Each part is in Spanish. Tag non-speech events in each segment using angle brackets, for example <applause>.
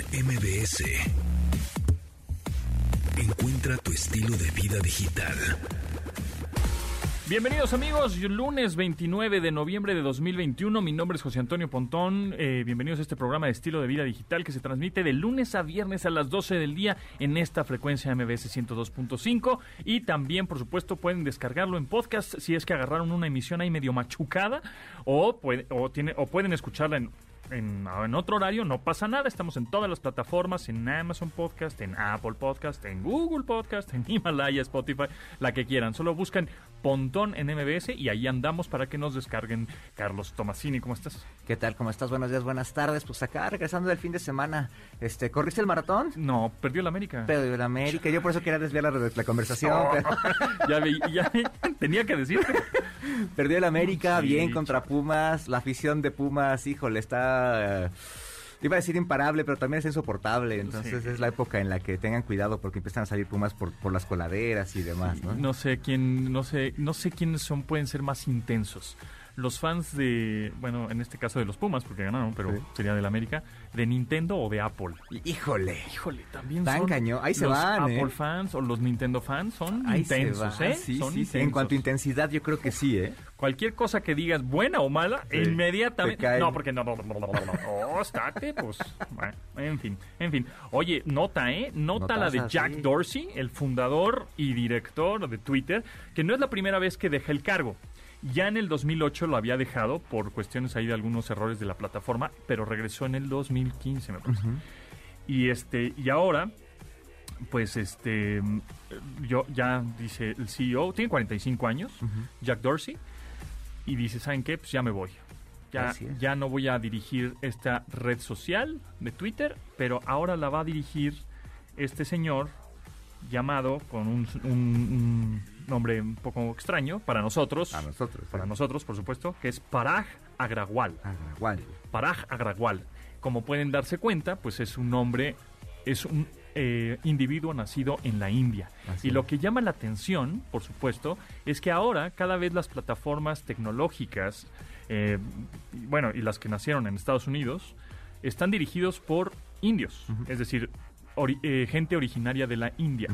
MBS. Encuentra tu estilo de vida digital. Bienvenidos amigos, lunes 29 de noviembre de 2021, mi nombre es José Antonio Pontón, eh, bienvenidos a este programa de estilo de vida digital que se transmite de lunes a viernes a las 12 del día en esta frecuencia MBS 102.5 y también por supuesto pueden descargarlo en podcast si es que agarraron una emisión ahí medio machucada o, o pueden escucharla en en, en, otro horario, no pasa nada. Estamos en todas las plataformas, en Amazon Podcast, en Apple Podcast, en Google Podcast, en <laughs> Himalaya, Spotify, la que quieran. Solo buscan Pontón en MBS y ahí andamos para que nos descarguen. Carlos Tomasini, ¿cómo estás? ¿Qué tal? ¿Cómo estás? Buenos días, buenas tardes. Pues acá regresando del fin de semana. Este, ¿corriste el maratón? No, perdió el América. Perdió el América. Yo por eso quería desviar la, la conversación. Oh, pero... <laughs> ya, ya, tenía que decirte. <laughs> Perdió el América, sí, bien contra Pumas. La afición de Pumas, híjole, está... Uh, iba a decir imparable, pero también es insoportable. Entonces sí. es la época en la que tengan cuidado porque empiezan a salir pumas por, por las coladeras y demás, ¿no? No sé quién, no sé, no sé quiénes son, pueden ser más intensos. Los fans de, bueno, en este caso de los Pumas, porque ganaron, pero sí. sería del América, de Nintendo o de Apple. Híjole. Híjole, también Tan son. cañón. Ahí se los van. Apple ¿eh? fans o los Nintendo fans son Ahí intensos. ¿eh? Sí, son sí, intensos. En cuanto a intensidad, yo creo que sí, ¿eh? Cualquier cosa que digas, buena o mala, Sí, inmediatamente. No, porque no, no, no, no, no, no. Oh, estate, pues. Bueno, en fin, en fin. Oye, nota, ¿eh? Nota la de Jack. Dorsey, el fundador y director de Twitter, que no es la primera vez que deja el cargo. Ya en el 2008 lo había dejado por cuestiones ahí de algunos errores de la plataforma, pero regresó en el 2015, me parece. Y este, y ahora, pues este, yo ya dice el CEO, tiene 45 años, Jack Dorsey, y dice, ¿saben qué? Pues ya me voy. Ya, ya no voy a dirigir esta red social de Twitter, pero ahora la va a dirigir este señor llamado con un, un- un nombre un poco extraño para nosotros, A nosotros. para nosotros, por supuesto, que es Parag Agrawal. Igual. Parag Agrawal. Como pueden darse cuenta, pues es un hombre, es un eh, individuo nacido en la India. Así y lo que llama la atención, por supuesto, es que ahora cada vez las plataformas tecnológicas, eh, y bueno, y las que nacieron en Estados Unidos, están dirigidos por indios, es decir, ori- eh, gente originaria de la India.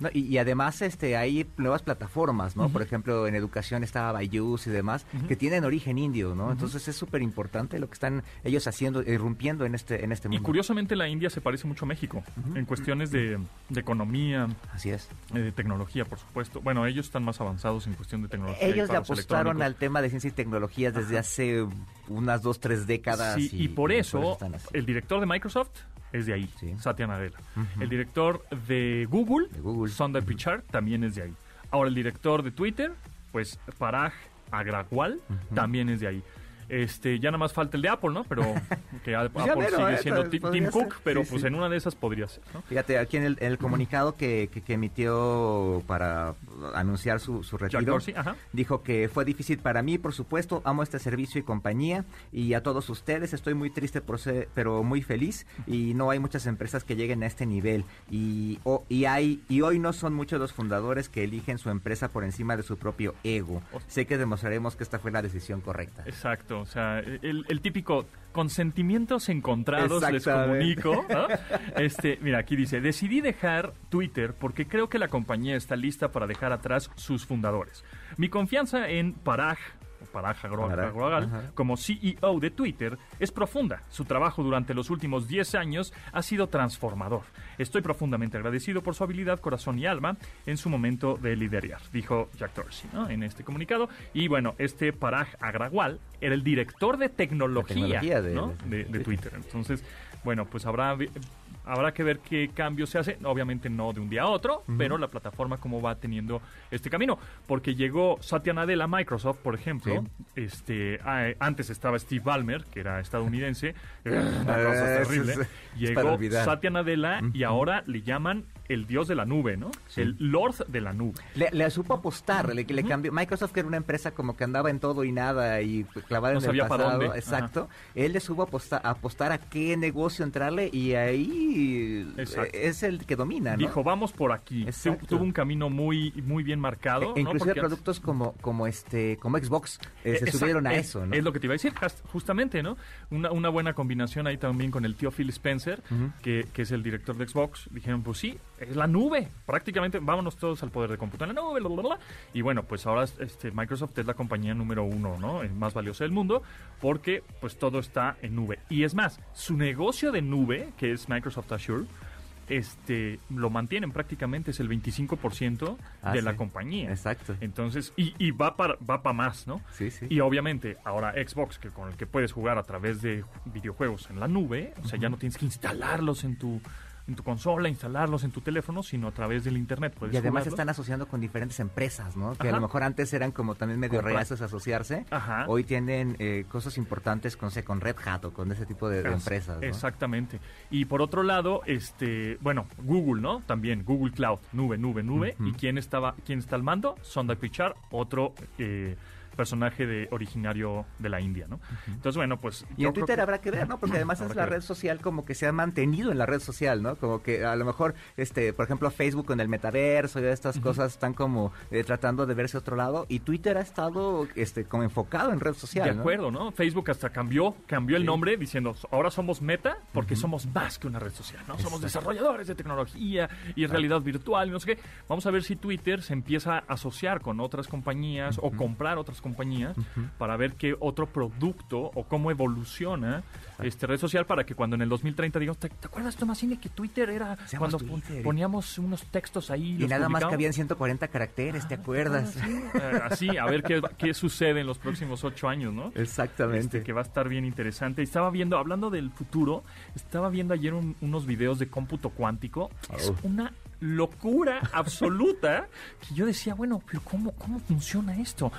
No, y, y además este hay nuevas plataformas, ¿no? Por ejemplo, en educación está Bayus y demás, que tienen origen indio, ¿no? Entonces es súper importante lo que están ellos haciendo, irrumpiendo en este, en este Y mundo. curiosamente la India se parece mucho a México en cuestiones de, de economía, Así es. Eh, de tecnología, por supuesto. Bueno, ellos están más avanzados en cuestión de tecnología. y Ellos le apostaron al tema de ciencia y tecnologías desde hace unas dos, tres décadas. Sí, y, por eso, el director de Microsoft es de ahí, Sí. Satya Nadella. El director de Google, De Google. Sundar. Pichai, también es de ahí. Ahora, el director de Twitter, pues Parag Agrawal, también es de ahí. Este, ya nada más falta el de Apple, ¿no? Pero <laughs> que Apple Ya mero, sigue ¿eh? siendo Pues, Tim, Cook, pero Sí, pues sí. en una de esas podría ser, ¿no? Fíjate, aquí en el, en el comunicado que, que- que emitió para anunciar su, su retiro, Dorsey, dijo que fue difícil para mí, por supuesto, amo este servicio y compañía y a todos ustedes estoy muy triste por ser, pero muy feliz y no hay muchas empresas que lleguen a este nivel y, o- y hay y hoy no son muchos los fundadores que eligen su empresa por encima de su propio ego. Sé que demostraremos que esta fue la decisión correcta. Exacto, o sea, el, el típico con sentimientos encontrados les comunico. ¿no? <laughs> Este, mira, aquí dice, decidí dejar Twitter porque creo que la compañía está lista para dejar atrás sus fundadores. Mi confianza en Parag, o Parag Agrawal, como CEO de Twitter es profunda. Su trabajo durante los últimos 10 años ha sido transformador. Estoy profundamente agradecido por su habilidad, corazón y alma en su momento de liderar, dijo Jack Dorsey ¿no? en este comunicado. Y bueno, este Parag Agrawal era el director de tecnología, tecnología de- ¿no? de, de Twitter. Entonces, bueno, pues habrá, habrá que ver qué cambio se hace. Obviamente no de un día a otro, pero la plataforma cómo va teniendo este camino. Porque llegó Satya Nadella a Microsoft, por ejemplo. Este, ah, antes estaba Steve Ballmer, que era estadounidense. <laughs> <laughs> Una cosa Eh, terrible. es- es Llegó olvidar. Satya Nadella y ahora le llaman el dios de la nube, ¿no? El Lord de la nube. Le, le supo apostar, le, le cambió. Microsoft que era una empresa como que andaba en todo y nada y clavada No en el para pasado, dónde. exacto, él le supo aposta- apostar a qué negocio entrarle y ahí Exacto. eh, es el que domina, ¿no? Dijo, vamos por aquí. Tuvo un camino muy, muy bien marcado. E- e inclusive productos como como este como Xbox eh, se Exacto, subieron a es- eso, ¿no? Es lo que te iba a decir, just- justamente, ¿no? Una, una buena combinación ahí también con el tío Phil Spencer, que, que es el director de Xbox. Dijeron, pues sí, es la nube. Prácticamente, vámonos todos al poder de cómputo en la nube, bla, bla, bla. Y bueno, pues ahora este, Microsoft es la compañía número uno, ¿no? El más valiosa del mundo, porque pues todo está en nube. Y es más, su negocio de nube, que es Microsoft Azure, este, lo mantienen prácticamente, es el 25% Ah, de sí. la compañía. Exacto. Entonces, y, y va para va para más, ¿no? Sí, sí. Y obviamente, ahora Xbox, que con el que puedes jugar a través de ju- videojuegos en la nube, o sea, ya no tienes que instalarlos en tu, en tu consola, instalarlos en tu teléfono, sino a través del internet puedes Y además se están asociando con diferentes empresas, ¿no? Que a lo mejor antes eran como también medio reacios a asociarse. Ajá. Hoy tienen eh, cosas importantes con, con Red Hat o con ese tipo de, de As- empresas, ¿no? Exactamente. Y por otro lado, este, bueno, Google, ¿no? También Google Cloud, nube, nube, nube. ¿Y quién estaba, quién está al mando? Sundar Pichai, otro eh, personaje de originario de la India, ¿no? Entonces, bueno, pues Y en Twitter que- habrá que ver, ¿no? Porque <clears throat> además es la red social como que se ha mantenido en la red social, ¿no? Como que a lo mejor, este, por ejemplo, Facebook con el metaverso y estas cosas están como eh, tratando de verse otro lado y Twitter ha estado, este, como enfocado en red social, De acuerdo, ¿no? Facebook hasta cambió, cambió el nombre diciendo, ahora somos Meta porque somos más que una red social, ¿no? Somos desarrolladores de tecnología y realidad virtual no sé qué. Vamos a ver si Twitter se empieza a asociar con otras compañías o comprar otras compañías para ver qué otro producto o cómo evoluciona este red social para que cuando en el 2030 digamos, ¿te, te acuerdas, Tomasini, que Twitter era Seamos cuando Twitter. poníamos unos textos ahí Y los nada más que habían 140 caracteres, ¿te acuerdas? Eh, así, a ver qué, qué sucede en los próximos ocho años, ¿no? Exactamente. Este, que va a estar bien interesante. Estaba viendo, hablando del futuro, estaba viendo ayer un- unos videos de cómputo cuántico. Es Oh. una locura absoluta que yo decía, bueno, pero ¿cómo, cómo funciona esto?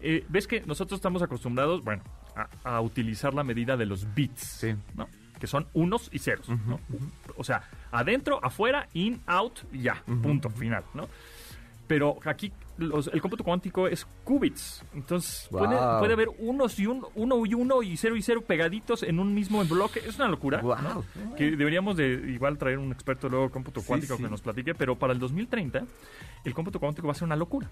Eh, Ves que nosotros estamos acostumbrados, bueno, a, a utilizar la medida de los bits, Sí. ¿no? Que son unos y ceros, ¿no? O sea, adentro, afuera, in, out, ya, punto, final, ¿no? Pero aquí los- el cómputo cuántico es qubits. Entonces puede, Wow. puede haber unos y un, uno y uno y cero y cero pegaditos en un mismo bloque. Es una locura. Wow. ¿no? Que deberíamos de igual traer un experto luego de cómputo cuántico sí. que nos platique. Pero para el 2030 el cómputo cuántico va a ser una locura.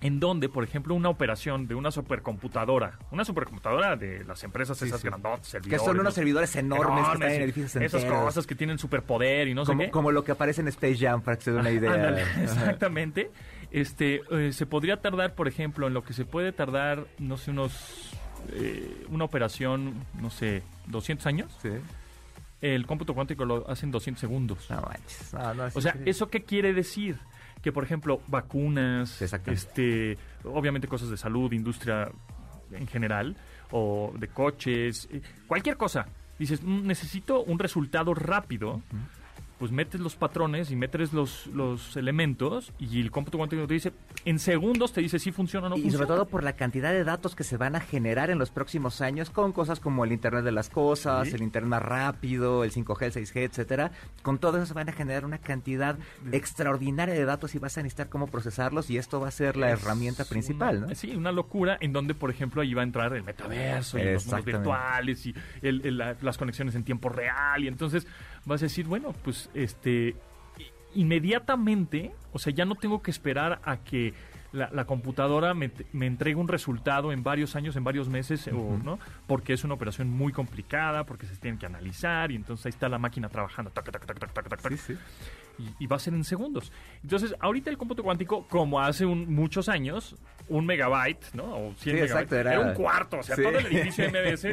En donde, por ejemplo, una operación de una supercomputadora, una supercomputadora de las empresas Sí, esas sí. grandotas, Que servidores, son unos servidores enormes, que están en edificios Esas enteros. cosas que tienen superpoder y no sé como, qué. como lo que aparece en Space Jam, para que se dé una idea. Ándale, Ajá. exactamente. Este, eh, se podría tardar, por ejemplo, en lo que se puede tardar, no sé, unos eh, una operación, no sé, 200 años. Sí. El cómputo cuántico lo hace en 200 segundos. No manches. No, no, O sea, increíble. ¿eso qué quiere decir? Que, por ejemplo, vacunas, este, obviamente cosas de salud, industria en general, o de coches, eh, cualquier cosa. Dices, "Mm, necesito un resultado rápido. Pues metes los patrones y metes los, los elementos y el cómputo cuántico te dice, en segundos te dice si funciona o no y funciona. sobre todo por la cantidad de datos que se van a generar en los próximos años con cosas como el Internet de las Cosas, Sí. el Internet más rápido, el 5G, el 6G, etcétera. Con todo eso se van a generar una cantidad extraordinaria de datos y vas a necesitar cómo procesarlos y esto va a ser la Es herramienta principal, una- ¿no? Sí, una locura en donde, por ejemplo, ahí va a entrar el metaverso y los mundos virtuales y el- el- la- las conexiones en tiempo real. Y entonces vas a decir, bueno, pues este inmediatamente, o sea, ya no tengo que esperar a que la, la computadora me, me entregue un resultado en varios años, en varios meses, o, ¿no? Porque es una operación muy complicada, porque se tiene que analizar y entonces ahí está la máquina trabajando. tac, tac, tac, tac, tac, tac, tac y, y va a ser en segundos. Entonces, ahorita el cómputo cuántico, como hace un- muchos años, un megabyte, ¿no? O 100 Sí, megabytes, exacto, era, era- un cuarto, o sea, sí. todo el edificio <laughs> MBS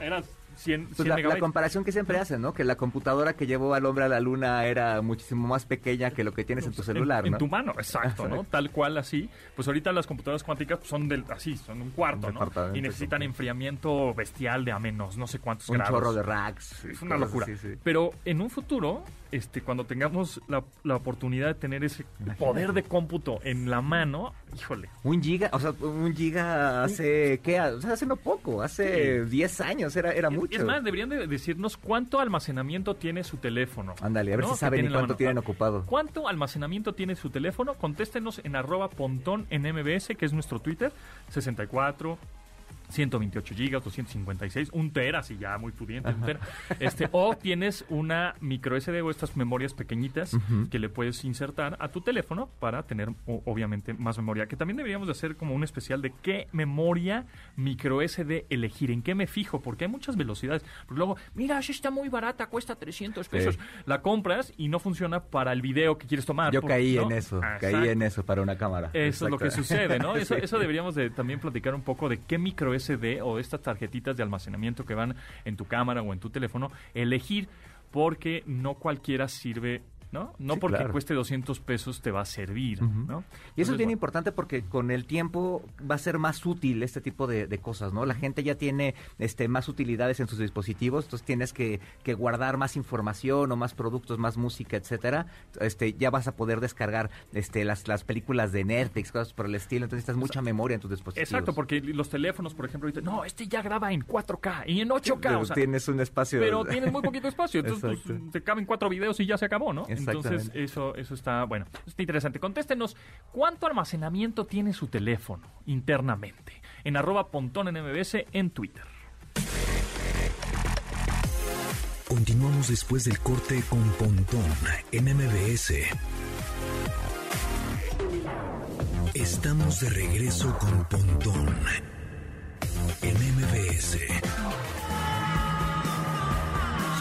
era 100, 100 Pues la, la comparación que siempre hacen, ¿no? Que la computadora que llevó al hombre a la luna era muchísimo más pequeña que lo que tienes en tu celular, en, ¿no? tu mano, exacto, ¿no? Tal cual así. Pues ahorita las computadoras cuánticas pues, son del, así, son un cuarto, ¿no? Y necesitan sí. enfriamiento bestial de a menos, no sé cuántos Un grados. chorro de racks. Es una locura. así, sí. Pero en un futuro, este, cuando tengamos la, la oportunidad de tener ese Imagínate. poder de cómputo en la mano, híjole, Un giga, o sea, un giga hace, ¿qué? O sea, hace no poco, hace 10 años, era, era Es- mucho. Es más, deberían de decirnos cuánto almacenamiento tiene su teléfono. Ándale, a ver ¿no? si saben y cuánto tienen ocupado. ¿Cuánto almacenamiento tiene su teléfono? Contéstenos en arroba pontón en MBS, que es nuestro Twitter, 64, 128 gigas, 256, un tera, si ya muy pudiente, un tera. Este, o tienes una micro SD o estas memorias pequeñitas que le puedes insertar a tu teléfono para tener o- obviamente más memoria. Que también deberíamos de hacer como un especial de qué memoria micro SD elegir, en qué me fijo, porque hay muchas velocidades. Porque luego, mira, está muy barata, cuesta 300 pesos. Sí. La compras y no funciona para el video que quieres tomar. Yo caí ¿no? en eso, caí en eso para una cámara. Eso es lo que sucede, ¿no? Eso, <laughs> Sí. eso deberíamos de también platicar un poco de qué micro SD o estas tarjetitas de almacenamiento que van en tu cámara o en tu teléfono elegir porque no cualquiera sirve, ¿no? No Sí, porque claro. cueste 200 pesos te va a servir, ¿no? Y eso es bien bueno, importante porque con el tiempo va a ser más útil este tipo de, de cosas, ¿no? La gente ya tiene este, más utilidades en sus dispositivos, entonces tienes que, que guardar más información o más productos, más música, etcétera. Este, ya vas a poder descargar este, las, las películas de Netflix, cosas por el estilo, entonces necesitas mucha memoria en tus dispositivos. Exacto, porque los teléfonos, por ejemplo, ahorita, no, este ya graba en 4K y en 8K, Pero o sea, tienes un espacio... pero tienes muy poquito espacio, entonces pues, <laughs> Exacto. te caben cuatro videos y ya se acabó, ¿no? Entonces eso, eso está, bueno, está interesante. Contéstenos, ¿cuánto almacenamiento tiene su teléfono internamente? En arroba pontón en MBS en Twitter. Continuamos después del corte con Pontón en MBS. Estamos de regreso con Pontón en MBS.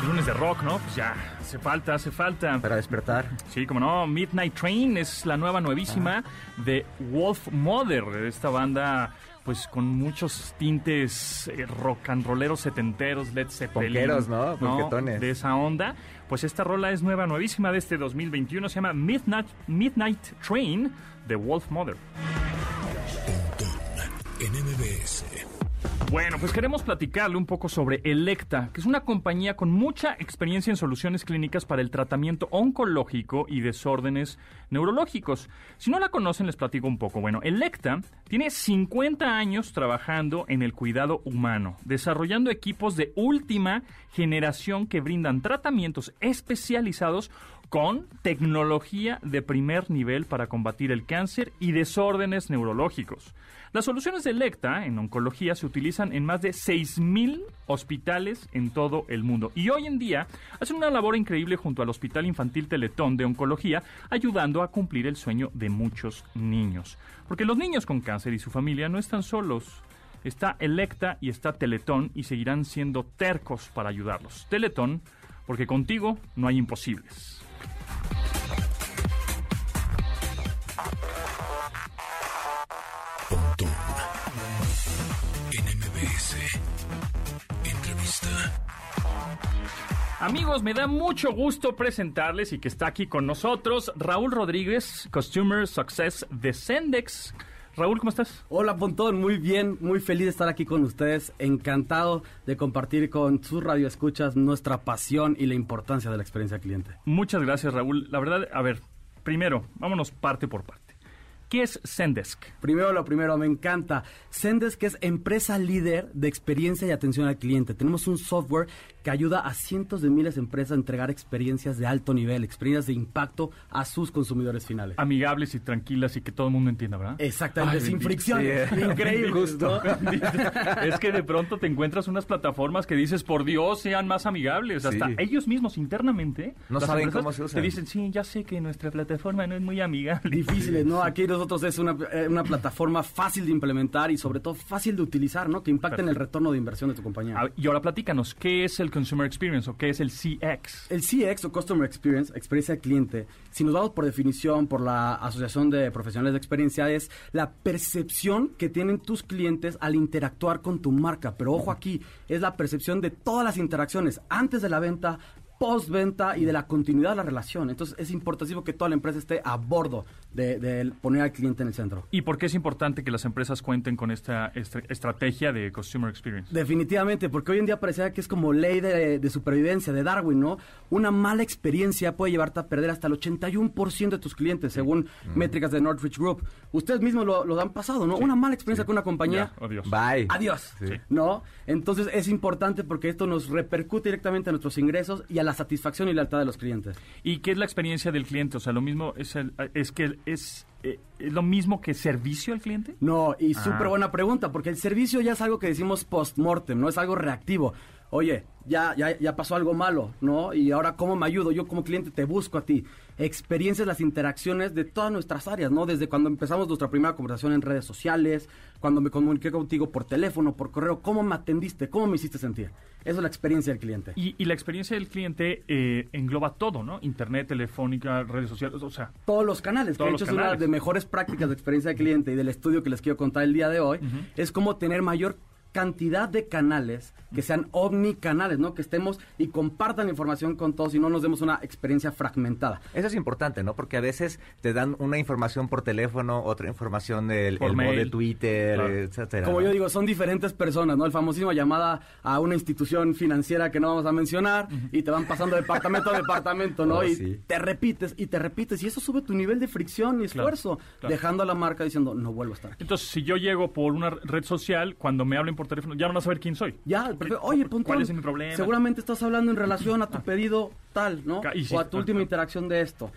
Es lunes de rock, ¿no? Pues ya, hace falta, hace falta. Para despertar. Sí, como no, Midnight Train es la nueva nuevísima de Wolf Mother, esta banda pues con muchos tintes eh, rock and rolleros setenteros, Led Zeppelin. Ponqueros, ¿no? Ponquetones. De esa onda. Pues esta rola es nueva, nuevísima de este 2021, se llama Midnight, Midnight Train de Wolf Mother. En MBS. Bueno, pues queremos platicarle un poco sobre Electa, que es una compañía con mucha experiencia en soluciones clínicas para el tratamiento oncológico y desórdenes neurológicos. Si no la conocen, les platico un poco. Bueno, Electa tiene 50 años trabajando en el cuidado humano, desarrollando equipos de última generación que brindan tratamientos especializados con tecnología de primer nivel para combatir el cáncer y desórdenes neurológicos. Las soluciones de Electa en oncología se utilizan en más de 6.000 hospitales en todo el mundo y hoy en día hacen una labor increíble junto al Hospital Infantil Teletón de Oncología, ayudando a cumplir el sueño de muchos niños. Porque los niños con cáncer y su familia no están solos. Está Electa y está Teletón y seguirán siendo tercos para ayudarlos. Teletón, porque contigo no hay imposibles. Amigos, me da mucho gusto presentarles y que está aquí con nosotros Raúl Rodríguez, Customer Success de Sendex. Raúl, ¿cómo estás? Hola Pontón, muy bien, muy feliz de estar aquí con ustedes, encantado de compartir con sus radioescuchas nuestra pasión y la importancia de la experiencia cliente. Muchas gracias, Raúl. La verdad, a ver, primero, vámonos parte por parte. ¿Qué es Sendesk? Primero lo primero, me encanta. Sendesk es empresa líder de experiencia y atención al cliente. Tenemos un software que ayuda a cientos de miles de empresas a entregar experiencias de alto nivel, experiencias de impacto a sus consumidores finales. Amigables y tranquilas y que todo el mundo entienda, ¿verdad? Exactamente, Ay, sin bendito. fricción. <laughs> Sí. Increíble. Justo. <laughs> es que de pronto te encuentras unas plataformas que dices, por Dios, sean más amigables. Hasta Sí. ellos mismos internamente No saben cómo se usan. Te dicen, sí, ya sé que nuestra plataforma no es muy amigable. Difíciles, ¿no? Aquí nosotros es una, eh, una plataforma fácil de implementar y sobre todo fácil de utilizar, ¿no? Que impacte en el retorno de inversión de tu compañía. A- y ahora platícanos, ¿qué es el Consumer Experience o qué es el CX? El CX o Customer Experience, experiencia del cliente, si nos vamos por definición por la Asociación de Profesionales de Experiencia, es la percepción que tienen tus clientes al interactuar con tu marca. Pero ojo aquí, es la percepción de todas las interacciones antes de la venta, postventa y de la continuidad de la relación. Entonces es importantísimo que toda la empresa esté a bordo de, de poner al cliente en el centro. ¿Y por qué es importante que las empresas cuenten con esta estra- estrategia de Consumer Experience? Definitivamente, porque hoy en día parecía que es como ley de, de supervivencia, de Darwin, ¿no? Una mala experiencia puede llevarte a perder hasta el 81% de tus clientes, según métricas de Northridge Group. Ustedes mismos lo, lo han pasado, ¿no? Una mala experiencia con una compañía. Ya, adiós. Bye. Adiós. Sí. ¿No? Entonces es importante porque esto nos repercute directamente a nuestros ingresos y a la satisfacción y lealtad de los clientes. ¿Y qué es la experiencia del cliente? O sea, lo mismo es, el- es que es, eh, es lo mismo que servicio al cliente. No, y Ah. súper buena pregunta, porque el servicio ya es algo que decimos post-mortem, no es algo reactivo. Oye, ya, ya, ya pasó algo malo, ¿no? Y ahora, ¿cómo me ayudo? Yo como cliente te busco a ti. Experiencias, las interacciones de todas nuestras áreas, ¿no? Desde cuando empezamos nuestra primera conversación en redes sociales, cuando me comuniqué contigo por teléfono, por correo, ¿cómo me atendiste? ¿Cómo me hiciste sentir? Esa es la experiencia del cliente. Y, y la experiencia del cliente eh, engloba todo, ¿no? Internet, telefónica, redes sociales, o sea, todos los canales, Todos que de hecho es una de mejores prácticas de experiencia de cliente y del estudio que les quiero contar el día de hoy, es como tener mayor cantidad de canales que sean omnicanales, ¿no? Que estemos y compartan la información con todos y no nos demos una experiencia fragmentada. Eso es importante, ¿no? Porque a veces te dan una información por teléfono, otra información del el mail. de Twitter, Claro. etcétera. Como ¿no? yo digo, son diferentes personas, ¿no? El famosísimo llamada a una institución financiera que no vamos a mencionar y te van pasando de departamento a departamento, ¿no? <laughs> Oh, y sí. te repites y te repites y eso sube tu nivel de fricción y Claro, esfuerzo, claro. dejando a la marca diciendo, no vuelvo a estar aquí. entonces si yo llego por una red social, cuando me hablen por teléfono, ya no van a saber quién soy. Ya. Oye, Pontón, ¿Cuál es mi problema? Seguramente estás hablando en relación a tu pedido tal, ¿no? Sí, o a tu última interacción de esto.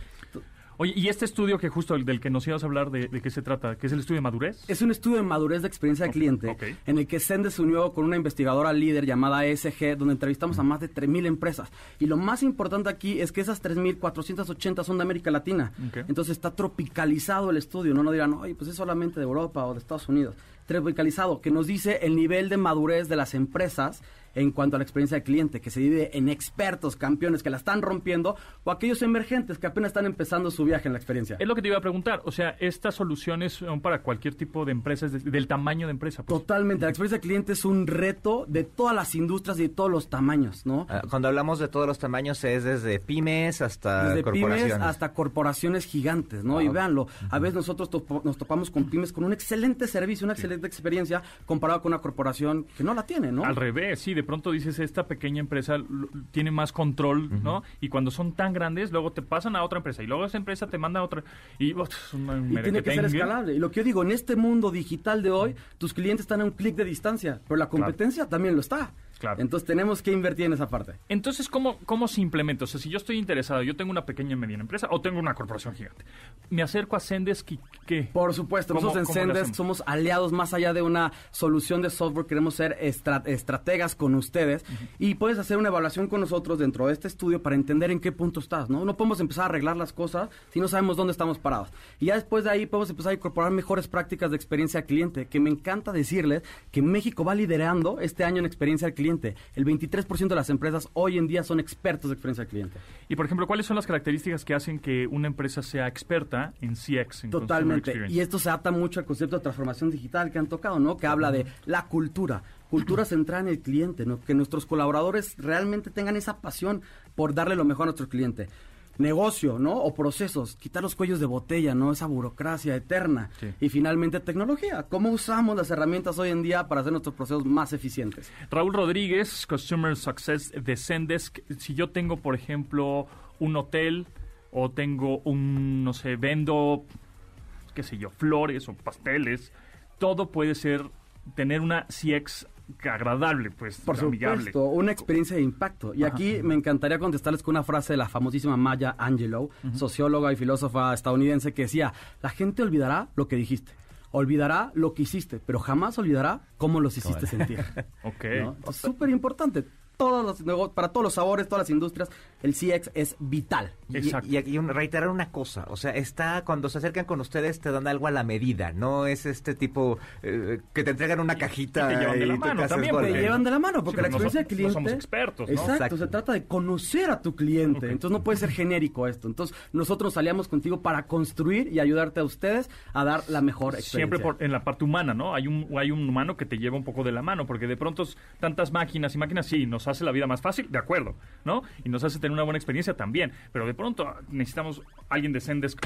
Oye, y este estudio que justo el del que nos ibas a hablar, ¿de, de qué se trata? ¿Qué es el estudio de madurez? Es un estudio de madurez de experiencia de cliente en el que Sende se unió con una investigadora líder llamada ESG, donde entrevistamos a más de 3.000 empresas. Y lo más importante aquí es que esas 3.480 son de América Latina. Entonces está tropicalizado el estudio. No nos dirán, oye, pues es solamente de Europa o de Estados Unidos. Tropicalizado, que nos dice el nivel de madurez de las empresas en cuanto a la experiencia del cliente, que se divide en expertos, campeones que la están rompiendo, o aquellos emergentes que apenas están empezando su viaje en la experiencia. Es lo que te iba a preguntar. O sea, estas soluciones son para cualquier tipo de empresas, de- del tamaño de empresa. pues. Totalmente, la experiencia del cliente es un reto de todas las industrias y de todos los tamaños, ¿no? Ah, Cuando hablamos de todos los tamaños es desde pymes hasta Desde corporaciones. pymes hasta corporaciones gigantes, ¿no? Wow. Y véanlo, a veces nosotros topo- nos topamos con pymes con un excelente servicio, una excelente experiencia comparado con una corporación que no la tiene, ¿no? Al revés, sí, de pronto dices, esta pequeña empresa tiene más control, ¿no? Y cuando son tan grandes, luego te pasan a otra empresa y luego esa empresa te manda a otra. Y, un Y tiene que ser escalable. Y lo que yo digo, en este mundo digital de hoy, tus clientes están a un clic de distancia, pero la competencia también lo está. Claro. Entonces tenemos que invertir en esa parte. Entonces, ¿cómo, ¿cómo se implementa? O sea, si yo estoy interesado, yo tengo una pequeña y mediana empresa o tengo una corporación gigante, me acerco a Zendesk y ¿qué? Por supuesto, ¿Cómo- nosotros en hacemos? somos aliados más allá de una solución de software, queremos ser estra- estrategas con ustedes y puedes hacer una evaluación con nosotros dentro de este estudio para entender en qué punto estás, ¿no? No podemos empezar a arreglar las cosas si no sabemos dónde estamos parados. Y ya después de ahí podemos empezar a incorporar mejores prácticas de experiencia al cliente, que me encanta decirles que México va liderando este año en experiencia al cliente. El 23% de las empresas hoy en día son expertos de experiencia al cliente. Y, por ejemplo, ¿cuáles son las características que hacen que una empresa sea experta en CX? En Totalmente. Y esto se ata mucho al concepto de transformación digital que han tocado, ¿no? Que habla de la cultura. Cultura <clears throat> centrada en el cliente, ¿no? Que nuestros colaboradores realmente tengan esa pasión por darle lo mejor a nuestro cliente. Negocio, ¿no? O procesos, quitar los cuellos de botella, ¿no? Esa burocracia eterna. Sí. Y finalmente tecnología. ¿Cómo usamos las herramientas hoy en día para hacer nuestros procesos más eficientes? Raúl Rodríguez, Customer Success de Zendesk. Si yo tengo, por ejemplo, un hotel o tengo un, no sé, vendo, qué sé yo, flores o pasteles, todo puede ser tener una CX agradable, pues, Por amigable. supuesto, una experiencia de impacto. Y aquí me encantaría contestarles con una frase de la famosísima Maya Angelou, socióloga y filósofa estadounidense, que decía, la gente olvidará lo que dijiste, olvidará lo que hiciste, pero jamás olvidará cómo los hiciste sentir. <laughs> Ok. súper importante. Todos los nego- para todos los sabores, todas las industrias, el CX es vital. Y- Exacto. Y, aquí un- reiterar una cosa, o sea, está cuando se acercan con ustedes te dan algo a la medida, no es este tipo eh, que te entregan una cajita y te llevan de la tú mano haces también, bola. Te porque- llevan de la mano, porque Sí, la no experiencia so- del cliente... no somos expertos, ¿no? Exacto, Exacto. se trata de conocer a tu cliente. Entonces no puede ser genérico esto. Entonces nosotros nos aliamos contigo para construir y ayudarte a ustedes a dar la mejor experiencia. Siempre por- en la parte humana, ¿no? Hay un, hay un humano que te lleva un poco de la mano, porque de pronto tantas máquinas y máquinas, sí, nos hace la vida más fácil, de acuerdo, ¿no? Y nos hace tener una buena experiencia también, pero de pronto ah, necesitamos alguien de Zendesk.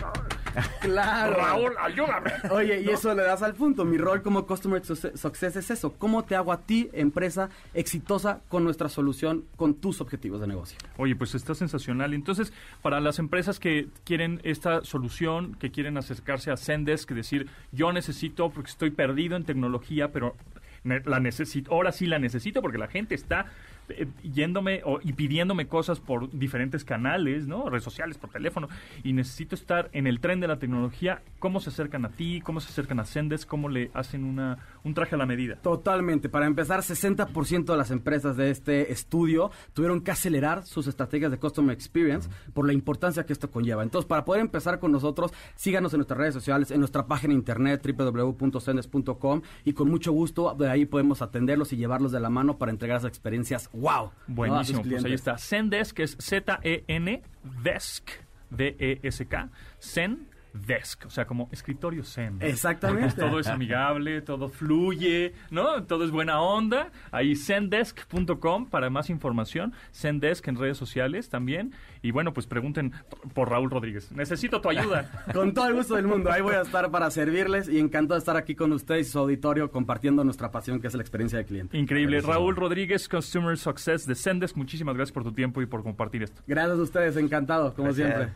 Claro. Raúl, ayúdame. <laughs> Oye, y eso le das al punto. Mi rol como Customer Success es eso. ¿Cómo te hago a ti, empresa exitosa, con nuestra solución, con tus objetivos de negocio? Oye, pues está sensacional. Entonces, para las empresas que quieren esta solución, que quieren acercarse a Zendesk, decir, yo necesito, porque estoy perdido en tecnología, pero la necesito, ahora sí la necesito, porque la gente está eh, yéndome o, y pidiéndome cosas por diferentes canales, ¿no? Redes sociales, por teléfono, y necesito estar en el tren de la tecnología, ¿cómo se acercan a ti? ¿Cómo se acercan a Zendesk? ¿Cómo le hacen una, un traje a la medida? Totalmente. Para empezar, 60% de las empresas de este estudio tuvieron que acelerar sus estrategias de Customer Experience por la importancia que esto conlleva. Entonces, para poder empezar con nosotros, síganos en nuestras redes sociales, en nuestra página de internet www.cendes.com y con mucho gusto de ahí podemos atenderlos y llevarlos de la mano para entregar esas experiencias wow. Buenísimo, pues ahí está. Zendesk es Z-E-N Desk, D-E-S-K, Zen desk, o sea, como escritorio zen. Exactamente. todo es amigable, todo fluye, ¿no? Todo es buena onda. Ahí zendesk.com para más información. Zendesk en redes sociales también. Y bueno, pues pregunten por Raúl Rodríguez. Necesito tu ayuda. <laughs> con todo el gusto del mundo. Ahí voy a estar para servirles y encantado de estar aquí con ustedes y su auditorio compartiendo nuestra pasión que es la experiencia de cliente. Increíble. Raúl Rodríguez, Customer Success de Zendesk. Muchísimas gracias por tu tiempo y por compartir esto. Gracias a ustedes, encantado, como siempre.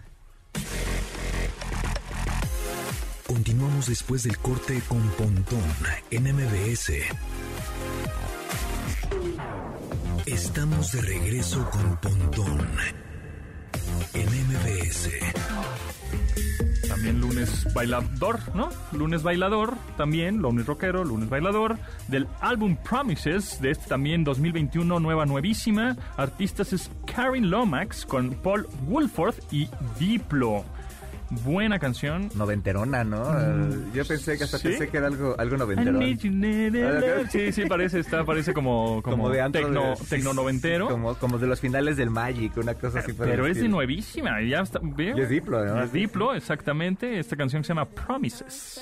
Continuamos después del corte con Pontón en MBS. Estamos de regreso con Pontón en MBS. También lunes bailador, ¿no? Lunes bailador, también, lunes rockero, lunes bailador, del álbum Promises, de este también 2021, nueva, nuevísima. Artistas es Karen Lomax con Paul Woolforth y Diplo buena canción. Noventerona, ¿no? Mm. Yo pensé que hasta pensé que era algo, algo noventerón. Sí, sí, parece, está, parece como, como, de tecno, tecno noventero. Como, como de los finales del Magic, una cosa así. Pero es de nuevísima, ya está. Y es Diplo, ¿no? Es Diplo, exactamente. Esta canción se llama Promises.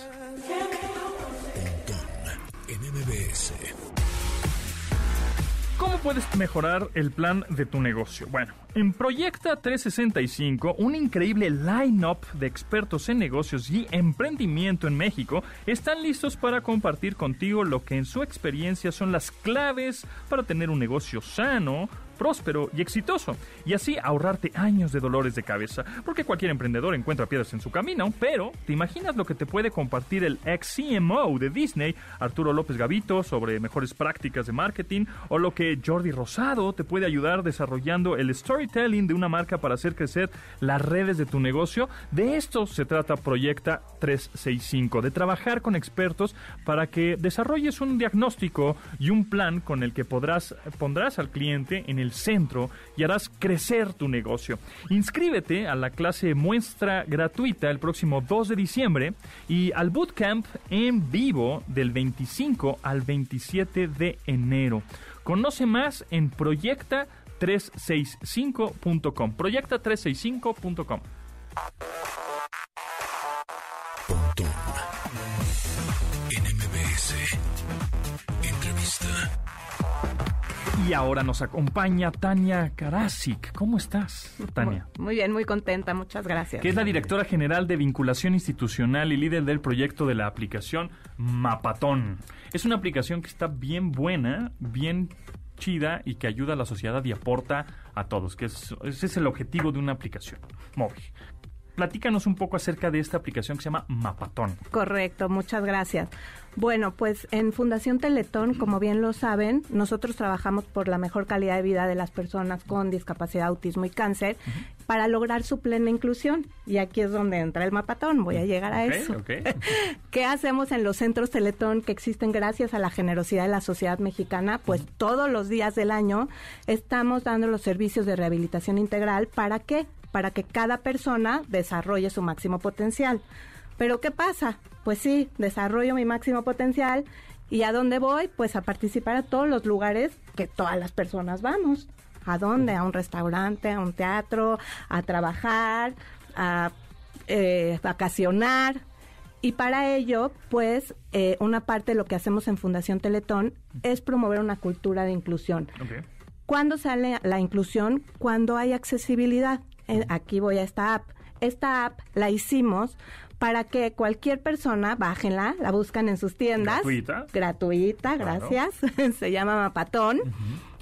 ¿Cómo puedes mejorar el plan de tu negocio? Bueno, en Proyecta 365, un increíble line-up de expertos en negocios y emprendimiento en México están listos para compartir contigo lo que en su experiencia son las claves para tener un negocio sano, próspero y exitoso, y así ahorrarte años de dolores de cabeza, porque cualquier emprendedor encuentra piedras en su camino, pero ¿te imaginas lo que te puede compartir el ex CMO de Disney, Arturo López Gavito, sobre mejores prácticas de marketing, o lo que Jordi Rosado te puede ayudar desarrollando el storytelling de una marca para hacer crecer las redes de tu negocio? De esto se trata Proyecta 365, de trabajar con expertos para que desarrolles un diagnóstico y un plan con el que podrás pondrás al cliente en el centro y harás crecer tu negocio. Inscríbete a la clase muestra gratuita el próximo 2 de diciembre y al bootcamp en vivo del 25 al 27 de enero. Conoce más en proyecta365.com. Proyecta365.com. Y ahora nos acompaña Tania Karasik. ¿Cómo estás, Tania? Muy bien, muy contenta, muchas gracias. Que es la directora general de vinculación institucional y líder del proyecto de la aplicación Mapatón. Es una aplicación que está bien buena, bien chida y que ayuda a la sociedad y aporta a todos, que ese es el objetivo de una aplicación móvil. Platícanos un poco acerca de esta aplicación que se llama Mapatón. Correcto, muchas gracias. Bueno, pues en Fundación Teletón, como bien lo saben, nosotros trabajamos por la mejor calidad de vida de las personas con discapacidad, autismo y cáncer para lograr su plena inclusión. Y aquí es donde entra el mapatón, voy a llegar a eso. <laughs> ¿Qué hacemos en los centros Teletón que existen gracias a la generosidad de la sociedad mexicana? Pues todos los días del año estamos dando los servicios de rehabilitación integral. ¿Para qué? Para que cada persona desarrolle su máximo potencial. Pero ¿qué pasa? Pues sí, desarrollo mi máximo potencial y a dónde voy? Pues a participar a todos los lugares que todas las personas vamos. ¿A dónde? A un restaurante, a un teatro, a trabajar, a eh, vacacionar. Y para ello, pues, eh, una parte de lo que hacemos en Fundación Teletón es promover una cultura de inclusión. ¿Cuándo sale la inclusión? Cuando hay accesibilidad. Aquí voy a esta app. Esta app la hicimos para que cualquier persona, bájenla, la buscan en sus tiendas. Gratuita. Gratuita, gracias. <laughs> Se llama Mapatón.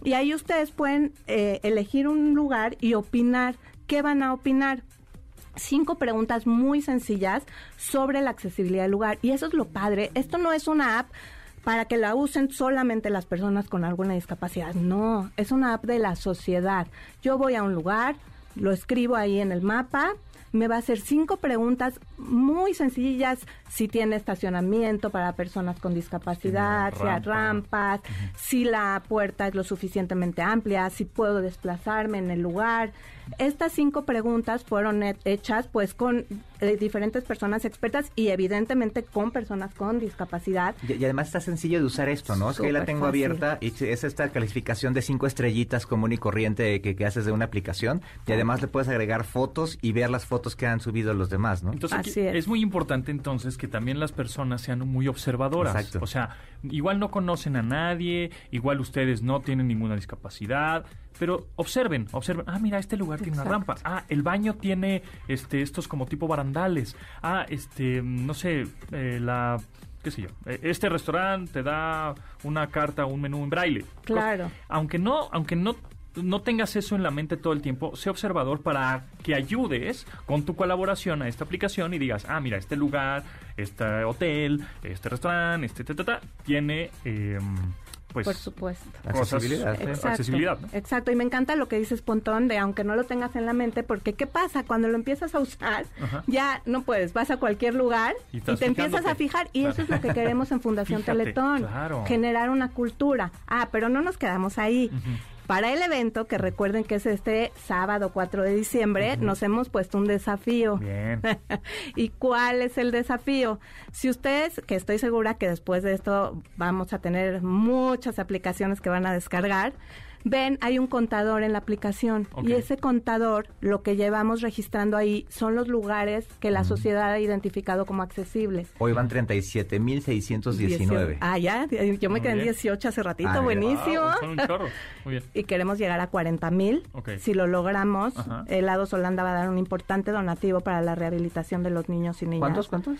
Y ahí ustedes pueden eh, elegir un lugar y opinar. ¿Qué van a opinar? Cinco preguntas muy sencillas sobre la accesibilidad del lugar. Y eso es lo padre. Esto no es una app para que la usen solamente las personas con alguna discapacidad. No, es una app de la sociedad. Yo voy a un lugar, lo escribo ahí en el mapa, me va a hacer cinco preguntas muy sencillas, si tiene estacionamiento para personas con discapacidad, si hay rampas, si la puerta es lo suficientemente amplia, si puedo desplazarme en el lugar. Estas cinco preguntas fueron hechas pues con eh, diferentes personas expertas y evidentemente con personas con discapacidad. Y, además está sencillo de usar esto, ¿no? es que la tengo abierta y es esta calificación de cinco estrellitas común y corriente que, que haces de una aplicación y además le puedes agregar fotos y ver las fotos que han subido los demás, ¿no? Entonces es. muy importante entonces que también las personas sean muy observadoras. Exacto. O sea, igual no conocen a nadie, igual ustedes no tienen ninguna discapacidad, pero observen, observen, ah, mira, este lugar tiene una rampa, ah, el baño tiene este estos como tipo barandales, ah, este, no sé, eh, la qué sé yo, eh, este restaurante te da una carta, un menú en braille. Claro. Aunque no, aunque no no tengas eso en la mente todo el tiempo, sé observador para que ayudes con tu colaboración a esta aplicación y digas, ah, mira, este lugar, este hotel, este restaurante, este, ta, tiene... Eh, pues, por supuesto. accesibilidad. Exacto, Exacto, y me encanta lo que dices, Pontón, de aunque no lo tengas en la mente, porque ¿qué pasa? Cuando lo empiezas a usar, ya no puedes, vas a cualquier lugar y, te empiezas a fijar, y eso es lo que queremos en Fundación Teletón, generar una cultura. Ah, pero no nos quedamos ahí. Para el evento, que recuerden que es este sábado 4 de diciembre, nos hemos puesto un desafío. Bien. <laughs> ¿Y cuál es el desafío? Si ustedes, que estoy segura que después de esto vamos a tener muchas aplicaciones que van a descargar, ven, hay un contador en la aplicación y ese contador, lo que llevamos registrando ahí son los lugares que la sociedad ha identificado como accesibles. Hoy van 37.619. Ah, ya, yo me quedé en 18 hace ratito, ah, buenísimo. Muy bien. Y queremos llegar a 40.000. Si lo logramos, el Lado Solanda va a dar un importante donativo para la rehabilitación de los niños y niñas. ¿Cuántos, cuántos?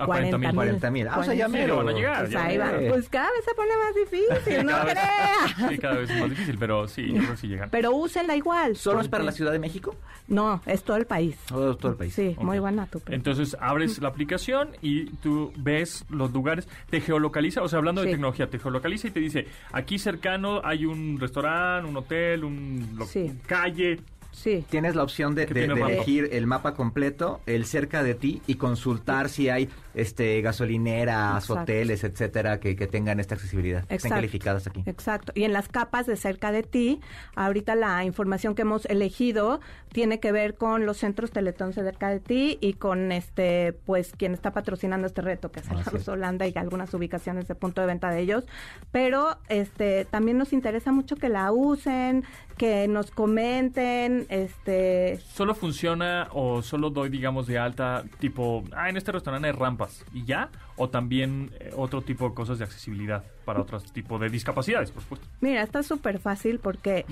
A 40 mil. 40 mil. Ah, o sea, ya me van a llegar. Pues, ahí va. pues cada vez se pone más difícil, no creas. Sí, cada vez es más difícil, pero sí, yo creo que sí llegan. Pero úsenla igual. ¿Solo es para la Ciudad de México? No, es todo el país. Todo, todo el país. Sí, muy buena tu Entonces abres la aplicación y tú ves los lugares, te geolocaliza, o sea, hablando de tecnología, te geolocaliza y te dice, aquí cercano hay un restaurante, un hotel, un calle, Sí. Tienes la opción de, elegir el mapa completo, el cerca de ti y consultar si hay este gasolineras, hoteles, etcétera, que, tengan esta accesibilidad, estén calificadas aquí. Exacto. Y en las capas de cerca de ti, ahorita la información que hemos elegido tiene que ver con los centros Teletón cerca de ti y con este, pues, quien está patrocinando este reto, que es el Holanda y algunas ubicaciones de punto de venta de ellos. Pero este también nos interesa mucho que la usen, que nos comenten, este... ¿Solo funciona o solo doy, digamos, de alta, tipo, ah, en este restaurante hay rampas y ya? ¿O también eh, otro tipo de cosas de accesibilidad para otros tipos de discapacidades, por supuesto? Mira, está súper fácil porque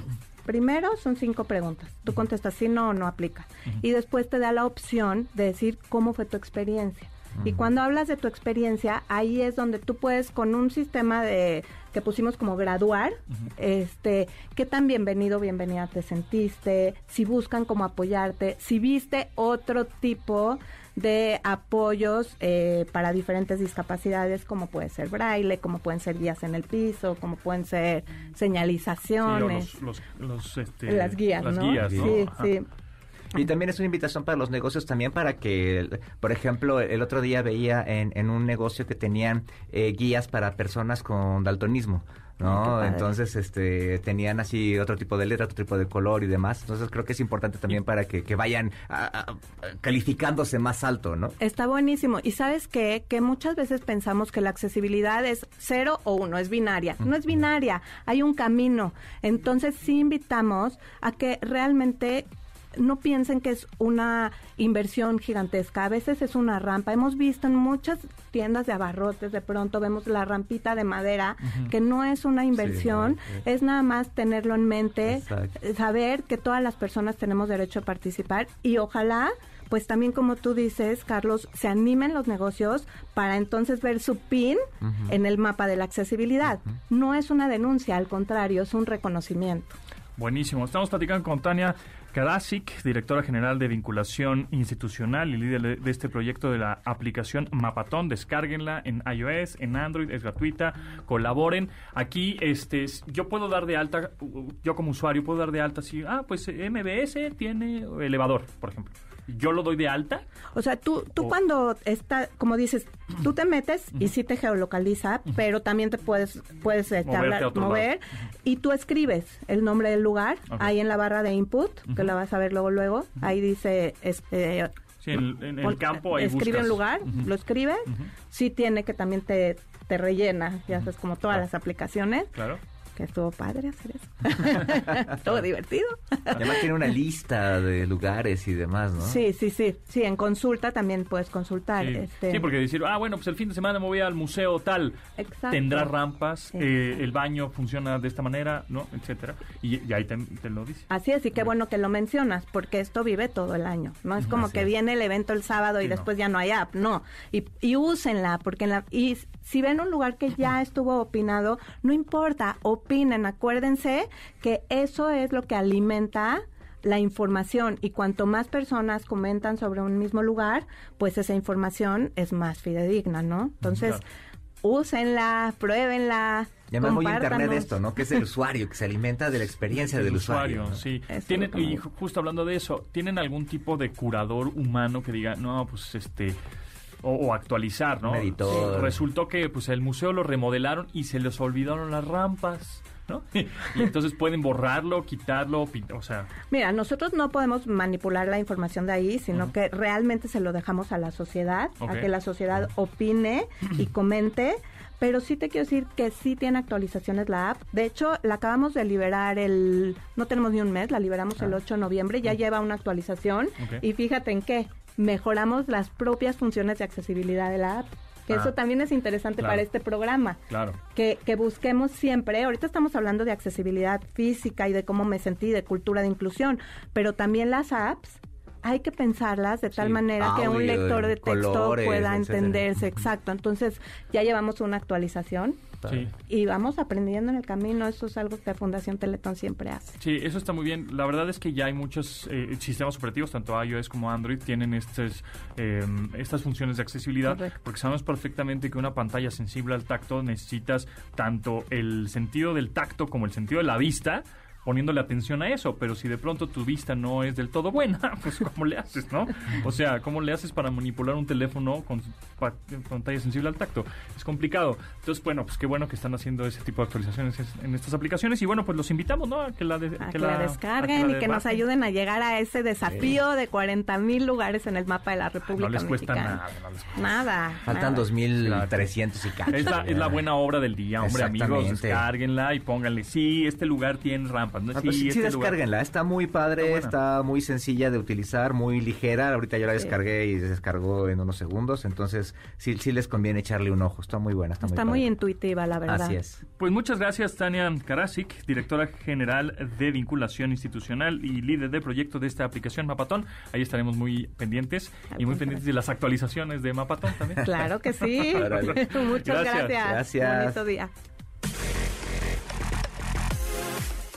primero son cinco preguntas. Tú contestas sí, no o no aplica. Y después te da la opción de decir cómo fue tu experiencia. Y cuando hablas de tu experiencia, ahí es donde tú puedes con un sistema de que pusimos como graduar, este, qué tan bienvenido, bienvenida te sentiste, si buscan como apoyarte, si viste otro tipo de apoyos eh, para diferentes discapacidades, como puede ser braille, como pueden ser guías en el piso, como pueden ser señalizaciones. Este, las guías, las Guías, Sí, sí. Y también es una invitación para los negocios también para que, por ejemplo, el otro día veía en, en un negocio que tenían eh, guías para personas con daltonismo. ¿no? Entonces, este, tenían así otro tipo de letra, otro tipo de color y demás. Entonces, creo que es importante también para que, que vayan calificándose más alto, ¿no? Está buenísimo. Y sabes qué? Que muchas veces pensamos que la accesibilidad es cero o uno, es binaria. No es binaria, hay un camino. Entonces, sí invitamos a que realmente no piensen que es una inversión gigantesca, a veces es una rampa. Hemos visto en muchas tiendas de abarrotes, de pronto vemos la rampita de madera, que no es una inversión, es nada más tenerlo en mente, saber que todas las personas tenemos derecho a participar y ojalá pues también como tú dices, Carlos, se animen los negocios para entonces ver su PIN en el mapa de la accesibilidad. No es una denuncia, al contrario, es un reconocimiento. Buenísimo. Estamos platicando con Tania Karasik, directora general de vinculación institucional y líder de este proyecto de la aplicación Mapatón. Descárguenla en iOS, en Android, es gratuita. Colaboren. Aquí, este, yo puedo dar de alta, yo como usuario puedo dar de alta si, ah, pues MBS tiene elevador, por ejemplo yo lo doy de alta. O sea, tú, tú cuando está, como dices, tú te metes y sí te geolocaliza, pero también te puedes, puedes este, mover y tú escribes el nombre del lugar ahí en la barra de input, que la vas a ver luego, luego. Ahí dice, este, Sí, en, el campo ahí Escribe un lugar, lo escribe, sí tiene que también te, te rellena, ya sabes, como todas las aplicaciones. Claro que estuvo padre hacer eso. <laughs> estuvo divertido. Además tiene una lista de lugares y demás, ¿no? Sí, sí, sí. Sí, en consulta también puedes consultar. Sí, este... sí porque decir, ah, bueno, pues el fin de semana me voy al museo tal. Exacto. Tendrá rampas, eh, el baño funciona de esta manera, ¿no? Etcétera. Y, ahí te, lo dice. Así es, y qué bueno que lo mencionas, porque esto vive todo el año. No es como que viene el evento el sábado y después ya no hay app, no. Y, y úsenla, porque en la... Y si ven un lugar que ya estuvo opinado, no importa, opinen, acuérdense que eso es lo que alimenta la información y cuanto más personas comentan sobre un mismo lugar, pues esa información es más fidedigna, ¿no? Entonces, úsenla, pruébenla. Llama muy internet esto, ¿no? Que es el usuario, que se alimenta de la experiencia del usuario. Sí, ¿Tienen, y justo hablando de eso, ¿tienen algún tipo de curador humano que diga, no, pues este o, actualizar, ¿no? Resultó que pues el museo lo remodelaron y se les olvidaron las rampas. ¿no? <laughs> y entonces pueden borrarlo, quitarlo, o sea... Mira, nosotros no podemos manipular la información de ahí, sino que realmente se lo dejamos a la sociedad, a que la sociedad opine y comente. Pero sí te quiero decir que sí tiene actualizaciones la app. De hecho, la acabamos de liberar el... No tenemos ni un mes, la liberamos el 8 ah. de noviembre. Ya lleva una actualización. Y fíjate en qué mejoramos las propias funciones de accesibilidad de la app. Que eso ah. también es interesante para este programa. Claro. Que, que busquemos siempre, ahorita estamos hablando de accesibilidad física y de cómo me sentí, de cultura de inclusión, pero también las apps hay que pensarlas de tal manera que un lector de texto pueda entenderse. Exacto. Entonces, ya llevamos una actualización y vamos aprendiendo en el camino. Eso es algo que Fundación Teletón siempre hace. Sí, eso está muy bien. La verdad es que ya hay muchos eh, sistemas operativos, tanto iOS como Android, tienen estas, em, estas funciones de accesibilidad, porque sabemos perfectamente que una pantalla sensible al tacto necesitas tanto el sentido del tacto como el sentido de la vista poniéndole atención a eso, pero si de pronto tu vista no es del todo buena, <laughs> pues ¿cómo le haces, no? O sea, ¿cómo le haces para manipular un teléfono con pantalla sensible al tacto? Es complicado. Entonces, bueno, pues qué bueno que están haciendo ese tipo de actualizaciones en estas aplicaciones y bueno, pues los invitamos, ¿no? A que la, que la, descarguen y que nos ayuden a llegar a ese desafío de 40 mil lugares en el mapa de la República No les cuesta nada. No les cuesta. Nada. Faltan 2.300 y cacho. Es la, es la buena obra del día, hombre, amigos, descárguenla y pónganle, sí, este lugar tiene rampa Ah, pues sí, este descárguenla. Está muy padre, está, muy sencilla de utilizar, muy ligera. Ahorita yo la descargué y se descargó en unos segundos. Entonces, sí, sí les conviene echarle un ojo. Está muy buena. Está, muy, intuitiva, la verdad. Así es. Pues muchas gracias, Tania Karasik, directora general de vinculación institucional y líder de proyecto de esta aplicación Mapatón. Ahí estaremos muy pendientes y muy pendientes de las actualizaciones de Mapatón también. Claro que sí. <laughs> <laughs> muchas gracias. Gracias. Bonito día.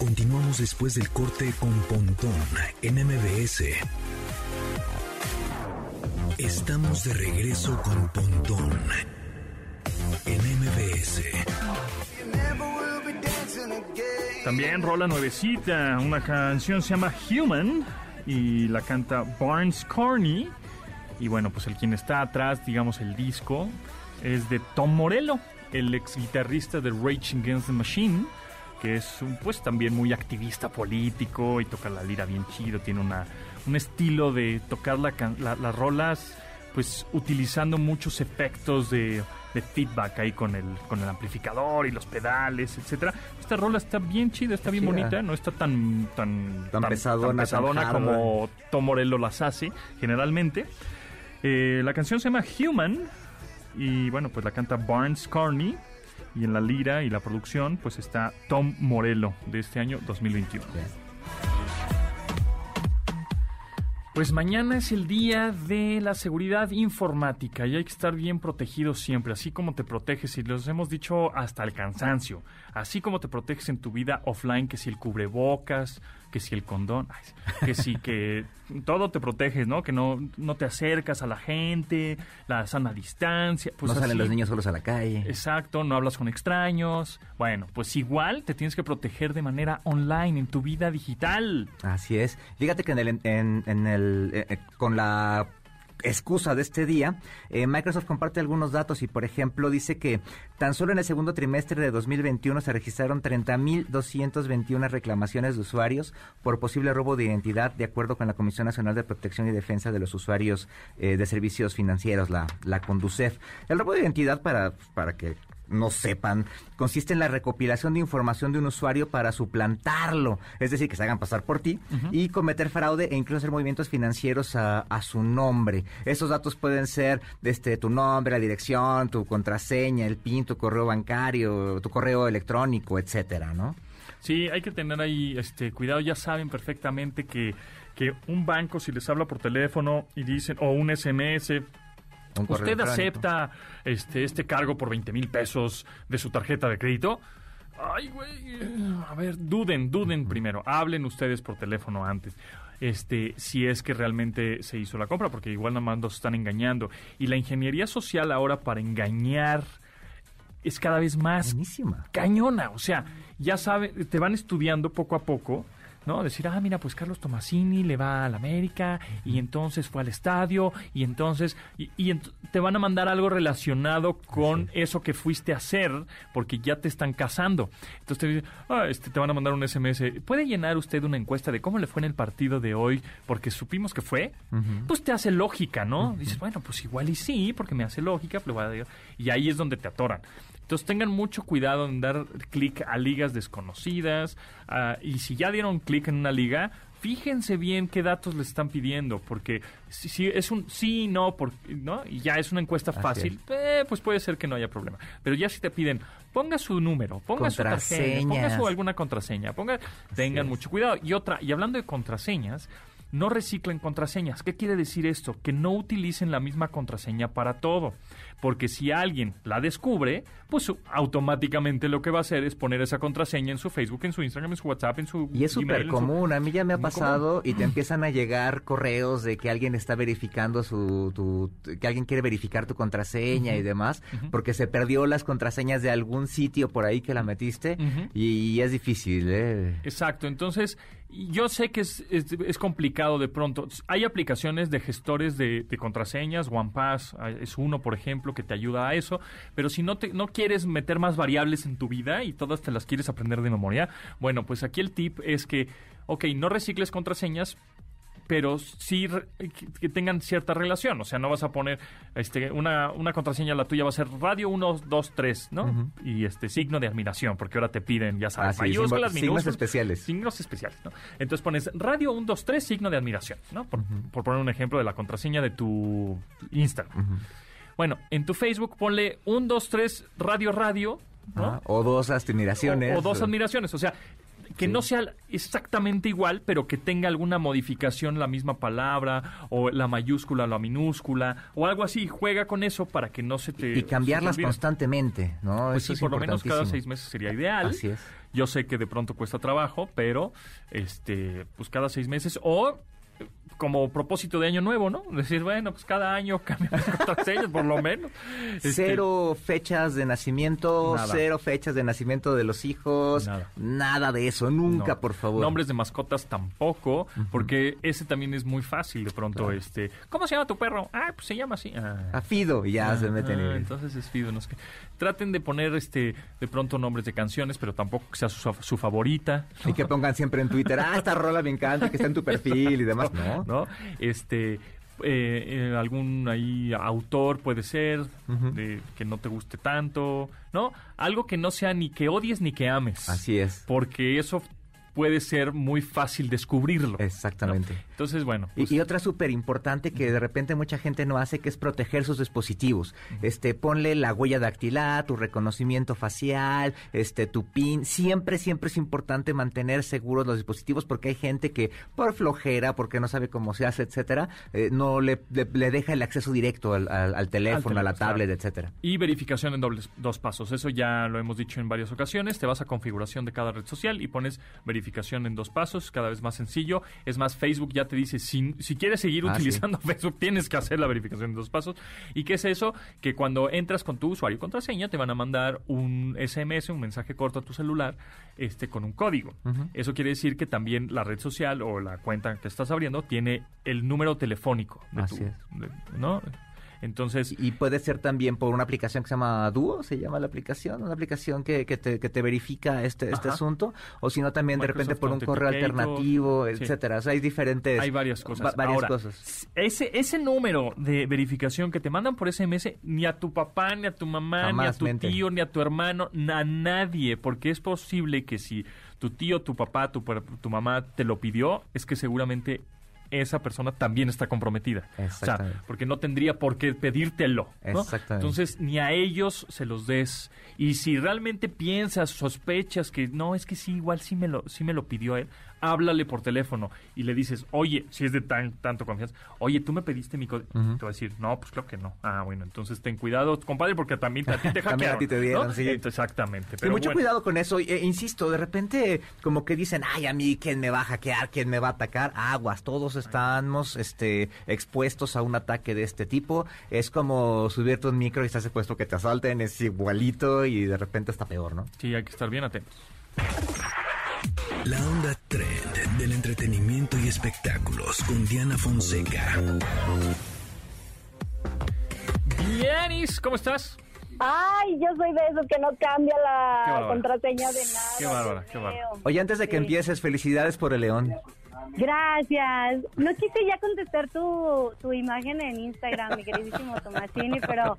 Continuamos después del corte con Pontón en MBS. Estamos de regreso con Pontón en MBS. También rola nuevecita, una canción se llama Human y la canta Barnes Carney. Y bueno, pues el quien está atrás, digamos, el disco es de Tom Morello, el ex guitarrista de Rage Against the Machine que es un, pues también muy activista político y toca la lira bien chido, tiene una, un estilo de tocar la, las rolas pues utilizando muchos efectos de, feedback ahí con el, con el amplificador y los pedales, etcétera. Esta rola está bien chida, está bien bonita, no está tan tan, tan, pesadona, como Tom Morello las hace generalmente. Eh, la canción se llama Human y bueno, pues la canta Barnes Carney y en la lira y la producción, pues está Tom Morello de este año 2021. Pues mañana es el día de la seguridad informática y hay que estar bien protegidos siempre, así como te proteges, y los hemos dicho hasta el cansancio, así como te proteges en tu vida offline, que si el cubrebocas, que si el condón, que sí, que todo te proteges, ¿no? Que no, no te acercas a la gente, la sana distancia. Pues no salen los niños solos a la calle. Exacto, no hablas con extraños. Bueno, pues igual te tienes que proteger de manera online en tu vida digital. Así es. Fíjate que en el, en, en el, eh, eh, con la excusa de este día, eh, Microsoft comparte algunos datos y, por ejemplo, dice que tan solo en el segundo trimestre de 2021 se registraron 30.221 reclamaciones de usuarios por posible robo de identidad, de acuerdo con la Comisión Nacional de Protección y Defensa de los Usuarios eh, de Servicios Financieros, la, la CONDUCEF. El robo de identidad, para, para que no sepan, consiste en la recopilación de información de un usuario para suplantarlo, es decir, que se hagan pasar por ti y cometer fraude e incluso hacer movimientos financieros a, a su nombre. Esos datos pueden ser este, tu nombre, la dirección, tu contraseña, el PIN, tu correo bancario, tu correo electrónico, etcétera, ¿no? Sí, hay que tener ahí este cuidado. Ya saben perfectamente que, que un banco, si les habla por teléfono y dicen, o un SMS, ¿Usted acepta este, este cargo por 20 mil pesos de su tarjeta de crédito? Ay, güey. A ver, duden, duden primero. Hablen ustedes por teléfono antes. Este, si es que realmente se hizo la compra, porque igual nada más nos están engañando. Y la ingeniería social ahora para engañar es cada vez más Buenísima. cañona. O sea, ya saben, te van estudiando poco a poco, ¿no? Decir, ah, mira, pues Carlos Tomasini le va al América y entonces fue al estadio y entonces, y, y ent- te van a mandar algo relacionado con eso que fuiste a hacer porque ya te están casando. Entonces te dicen, ah, este, te van a mandar un SMS. ¿Puede llenar usted una encuesta de cómo le fue en el partido de hoy porque supimos que fue? Pues te hace lógica, ¿no? Dices, bueno, pues igual y sí, porque me hace lógica, pero a decir- y ahí es donde te atoran. Entonces tengan mucho cuidado en dar clic a ligas desconocidas ah, y si ya dieron clic en una liga, fíjense bien qué datos les están pidiendo, porque si, si es un sí, no, por, ¿no? y ya es una encuesta fácil, eh, pues puede ser que no haya problema. Pero ya si te piden, ponga su número, ponga su tarjeta, ponga su alguna contraseña, ponga, tengan es. mucho cuidado. Y otra, y hablando de contraseñas, no reciclen contraseñas. ¿Qué quiere decir esto? Que no utilicen la misma contraseña para todo. Porque si alguien la descubre, pues automáticamente lo que va a hacer es poner esa contraseña en su Facebook, en su Instagram, en su WhatsApp, en su Y es súper su- común, a mí ya me ha pasado y te empiezan a llegar correos de que alguien está verificando su, tu, que alguien quiere verificar tu contraseña y demás, porque se perdió las contraseñas de algún sitio por ahí que la metiste y, es difícil, ¿eh? Exacto, entonces yo sé que es, es- es complicado de pronto. Hay aplicaciones de gestores de, de contraseñas, OnePass ah, es uno, por ejemplo, que te ayuda a eso, pero si no, te, no quieres meter más variables en tu vida y todas te las quieres aprender de memoria, bueno, pues aquí el tip es que, ok, no recicles contraseñas, pero sí que, tengan cierta relación. O sea, no vas a poner este una, una contraseña, la tuya va a ser radio 1, 2, 3, ¿no? Y este signo de admiración, porque ahora te piden, ya sabes, Ah, sí, mayúsculas, símbolos- signos especiales. Signos especiales, ¿no? Entonces pones radio 1, 2, 3, signo de admiración, ¿no? Por, por poner un ejemplo de la contraseña de tu Instagram. Bueno, en tu Facebook ponle 1, 2, 3, radio, radio, ¿no? Ah, O dos admiraciones. O, o dos admiraciones, o sea, que Sí. no sea exactamente igual, pero que tenga alguna modificación la misma palabra, o la mayúscula, la minúscula, o algo así. Juega con eso para que no se te... Y cambiarlas constantemente, ¿no? Pues Eso sí, es por lo menos cada seis meses sería ideal. Así es. Yo sé que de pronto cuesta trabajo, pero este, pues cada seis meses o como propósito de año nuevo, ¿no? Decir, bueno, pues cada año <laughs> cambiamos contraseñas, por lo menos. Este, Cero fechas de nacimiento, Nada. cero fechas de nacimiento de los hijos, Nada. nada, de eso, nunca, No. por favor. Nombres de mascotas tampoco, porque ese también es muy fácil de pronto. este ¿Cómo se llama tu perro? Ah, pues se llama así. Ah. A Fido, y ya se meten Ah, en... entonces es Fido. No sé qué. Traten de poner este de pronto nombres de canciones, pero tampoco que sea su, su favorita. Y que pongan siempre en Twitter, ah, esta rola me encanta, que está en tu perfil y demás. <laughs> No, ¿no? Este, eh, eh, algún ahí autor puede ser de que no te guste tanto, ¿no? Algo que no sea ni que odies ni que ames. Así es. Porque eso puede ser muy fácil descubrirlo. ¿no? Entonces, bueno, Y, pues, y otra súper importante que de repente mucha gente no hace, que es proteger sus dispositivos. Este, ponle la huella dactilar, tu reconocimiento facial, este, tu PIN. Siempre, siempre es importante mantener seguros los dispositivos porque hay gente que por flojera, porque no sabe cómo se hace, etcétera, eh, no le, le- le deja el acceso directo al, al- al teléfono, a la tablet, claro. etcétera. Y verificación en dobles, dos pasos. Eso ya lo hemos dicho en varias ocasiones. Te vas a configuración de cada red social y pones verificación verificación en dos pasos, cada vez más sencillo. Es más, Facebook ya te dice, si, si quieres seguir Ah, utilizando <laughs> Facebook, tienes que hacer la verificación en dos pasos. ¿Y qué es eso? Que cuando entras con tu usuario y contraseña, te van a mandar un SMS, un mensaje corto a tu celular, este, con un código. Eso quiere decir que también la red social o la cuenta que estás abriendo tiene el número telefónico. De Así tu- es. de- ¿No? Entonces, Y puede ser también por una aplicación que se llama Duo, se llama la aplicación, una aplicación que, que, te, que te verifica este, este asunto, o si no también de repente por un correo alternativo, sí. etcétera. O sea, hay diferentes... Hay varias cosas. va- varias Ahora, cosas. Ese, ese número de verificación que te mandan por SMS, ni a tu papá, ni a tu mamá, ni a tu tío, ni a tu hermano, a nadie, porque es posible que si tu tío, tu papá, tu, tu mamá te lo pidió, es que seguramente esa persona también está comprometida. O sea, porque no tendría por qué pedírtelo. ¿no? Exactamente. Entonces, ni a ellos se los des. Y si realmente piensas, sospechas que no, es que sí, igual sí me lo, sí me lo pidió él, háblale por teléfono y le dices, oye, si es de tan, tanto confianza, oye, tú me pediste mi código. Te va a decir, no, pues claro que no. Ah, bueno, entonces ten cuidado, compadre, porque también a ti te <laughs> hackearon. También a ti te dieron, ¿no? sí. Entonces, Exactamente. Sí, Pero mucho bueno. cuidado con eso. Eh, insisto, de repente como que dicen, ay, a mí, ¿quién me va a hackear? ¿Quién me va a atacar? Aguas, todos estamos este, expuestos a un ataque de este tipo. Es como subirte un micro y estás expuesto que te asalten, es igualito y de repente está peor, ¿no? Sí, hay que estar bien atentos. La onda trend del entretenimiento y espectáculos con Diana Fonseca. Bienis, ¿cómo estás? Ay, yo soy de esos que no cambia la contraseña de nada. Qué bárbara, qué bárbara. Oye, antes de que Sí. empieces, felicidades por el león. Gracias. No quise ya contestar tu, tu imagen en Instagram, mi queridísimo Tomasini, pero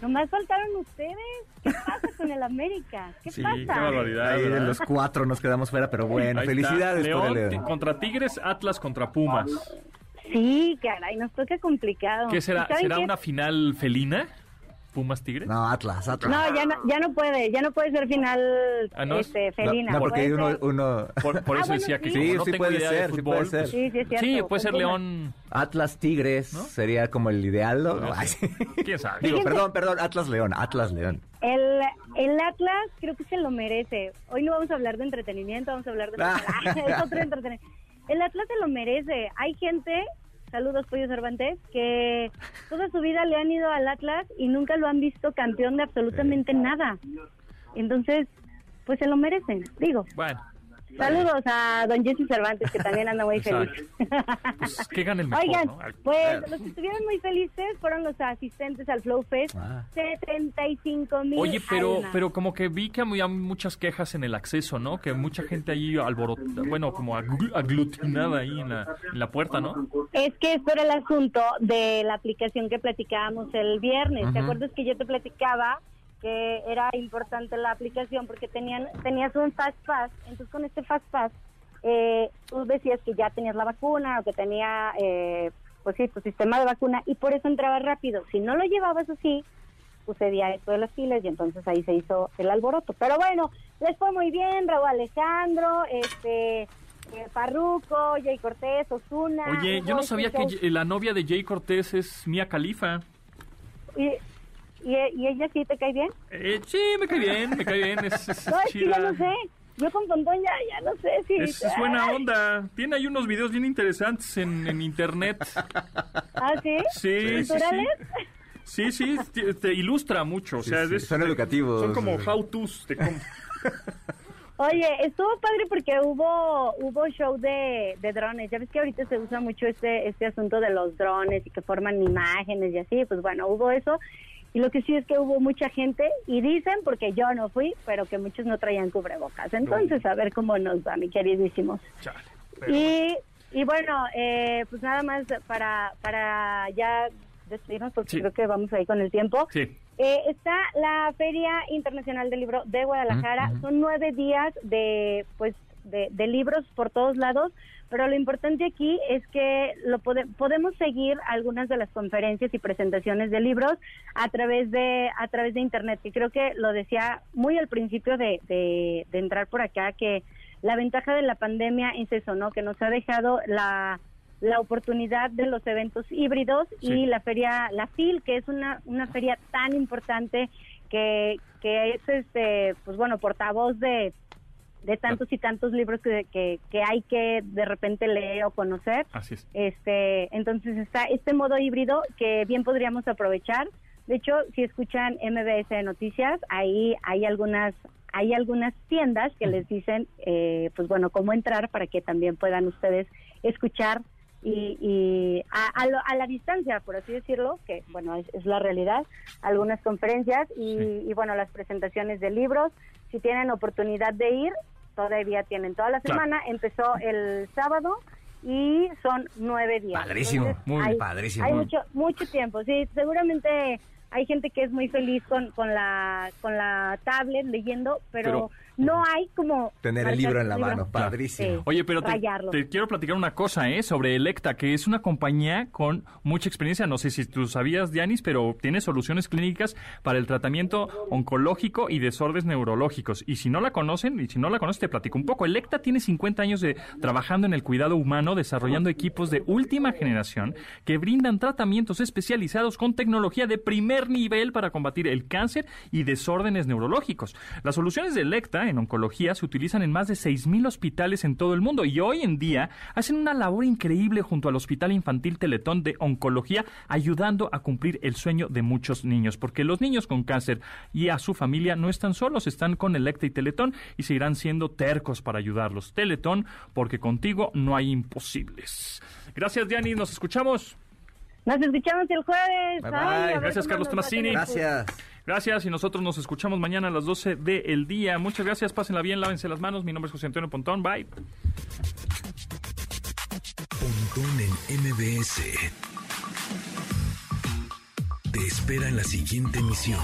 nomás faltaron ustedes. ¿Qué pasa con el América? ¿Qué Sí, pasa? qué barbaridad. Ahí de los cuatro nos quedamos fuera, pero bueno, Ahí felicidades por el León ti- contra Tigres, Atlas contra Pumas. Sí, caray, nos toca complicado. ¿Qué será? ¿Y saben ¿Será qué? una final felina? ¿Pumas Tigres? No, Atlas, Atlas. No, ya no, ya no puede, ya no puede ser final Ah, ¿no? este, No, felina. no, porque puede uno, ser- uno... Por, por Ah, eso bueno, decía que sí. Sí, no sí tengo puede idea ser, de sí puede ser. pues- Sí, sí, es cierto, Sí, puede ser. León. Atlas Tigres ¿No? sería como el ideal, ¿no? Ser. ¿Quién sabe? Digo, Fíjense- perdón, perdón, Atlas León, Atlas León. El, el Atlas creo que se lo merece. Hoy no vamos a hablar de entretenimiento, vamos a hablar de... Ah. <laughs> <laughs> es otro entretenimiento. El Atlas se lo merece. Hay gente, saludos Pollo Cervantes, que toda su vida le han ido al Atlas y nunca lo han visto campeón de absolutamente nada. Entonces, pues se lo merecen, digo. Bueno, Saludos a don Jesse Cervantes, que también anda muy feliz. pues que gane el mejor, Oigan, pues los que estuvieron muy felices fueron los asistentes al Flow Fest. Ah. 75 mil Oye, pero, almas. pero como que vi que había muchas quejas en el acceso, ¿no? Que mucha gente ahí alborotada, bueno, como aglu- aglutinada ahí en la, en la puerta, ¿no? Es que esto era el asunto de la aplicación que platicábamos el viernes. ¿Te acuerdas que yo te platicaba que era importante la aplicación porque tenían tenías un Fast Pass? Entonces con este Fast Pass eh, tú decías que ya tenías la vacuna o que tenía, eh, pues sí, tu sistema de vacuna y por eso entraba rápido. Si no lo llevabas así, sucedía esto de las filas y entonces ahí se hizo el alboroto. Pero bueno, les fue muy bien, Raúl Alejandro, este... eh, Farruko, Jay Cortés, Osuna. Oye, yo no sabía que la novia de Jay Cortés es Mía Califa. ¿Y, y, y ella sí te cae bien? Eh, sí, me cae bien, me cae bien, es, es No, es que ya no sé. Yo con Pontón ya, ya no sé si... Es, es buena onda. Tiene ahí unos videos bien interesantes en, en internet. ¿Ah, sí? Sí, sí, sí. Sí, sí, te, te ilustra mucho. O sea, sí, es- son educativos. Son como how-tos. <laughs> Oye, estuvo padre porque hubo hubo show de, de drones. Ya ves que ahorita se usa mucho este este asunto de los drones y que forman imágenes y así. Pues bueno, hubo eso. Y lo que sí es que hubo mucha gente y dicen, porque yo no fui, pero que muchos no traían cubrebocas. Entonces, a ver cómo nos va, mi queridísimos. Chale. Pero Y, y bueno, eh, pues nada más para, para ya despedirnos, porque Sí. creo que vamos ahí con el tiempo. Sí. Eh, está la Feria Internacional del Libro de Guadalajara. Son nueve días de, pues, de, de libros por todos lados, pero lo importante aquí es que lo pode- podemos seguir algunas de las conferencias y presentaciones de libros a través de a través de internet. Y creo que lo decía muy al principio de, de, de entrar por acá que la ventaja de la pandemia es eso, ¿no? Que nos ha dejado la la oportunidad de los eventos híbridos Sí. y la feria, la FIL, que es una, una feria tan importante que, que es este, pues bueno, portavoz de de tantos y tantos libros que, que, que, hay que de repente leer o conocer. Así es. Este, entonces está este modo híbrido que bien podríamos aprovechar. De hecho, si escuchan MBS Noticias, ahí hay algunas hay algunas tiendas que les dicen, eh, pues bueno, cómo entrar para que también puedan ustedes escuchar y, a, la distancia, por así decirlo, que bueno, es, la realidad, algunas conferencias y, bueno, las presentaciones de libros. Si tienen oportunidad de ir, todavía tienen toda la semana. Empezó el sábado y son nueve días. Padrísimo, muy padrísimo. Hay mucho, mucho tiempo, sí, seguramente hay gente que es muy feliz con, con, la, con la tablet leyendo, pero no hay como... Tener el libro en la mano, padrísimo. Oye, pero te, quiero platicar una cosa, ¿eh? Sobre Electa, que es una compañía con mucha experiencia. No sé si tú sabías, Dianis, pero tiene soluciones clínicas para el tratamiento oncológico y desórdenes neurológicos. Y si no la conocen, y si no la conoces, te platico un poco. Electa tiene 50 años de trabajando en el cuidado humano, desarrollando equipos de última generación que brindan tratamientos especializados con tecnología de primer nivel para combatir el cáncer y desórdenes neurológicos. Las soluciones de Electa en oncología se utilizan en más de 6.000 hospitales en todo el mundo y hoy en día hacen una labor increíble junto al Hospital Infantil Teletón de Oncología, ayudando a cumplir el sueño de muchos niños, porque los niños con cáncer y a su familia no están solos, están con Electa y Teletón y seguirán siendo tercos para ayudarlos. Teletón, porque contigo no hay imposibles. Gracias, Diani, nos escuchamos. Nos escuchamos el jueves. Gracias, Carlos Tonacini. Gracias. Gracias y nosotros nos escuchamos mañana a las 12 del día. Muchas gracias, pásenla bien, lávense las manos. Mi nombre es José Antonio Pontón. Bye. Pontón en MBS. Te espera en la siguiente emisión.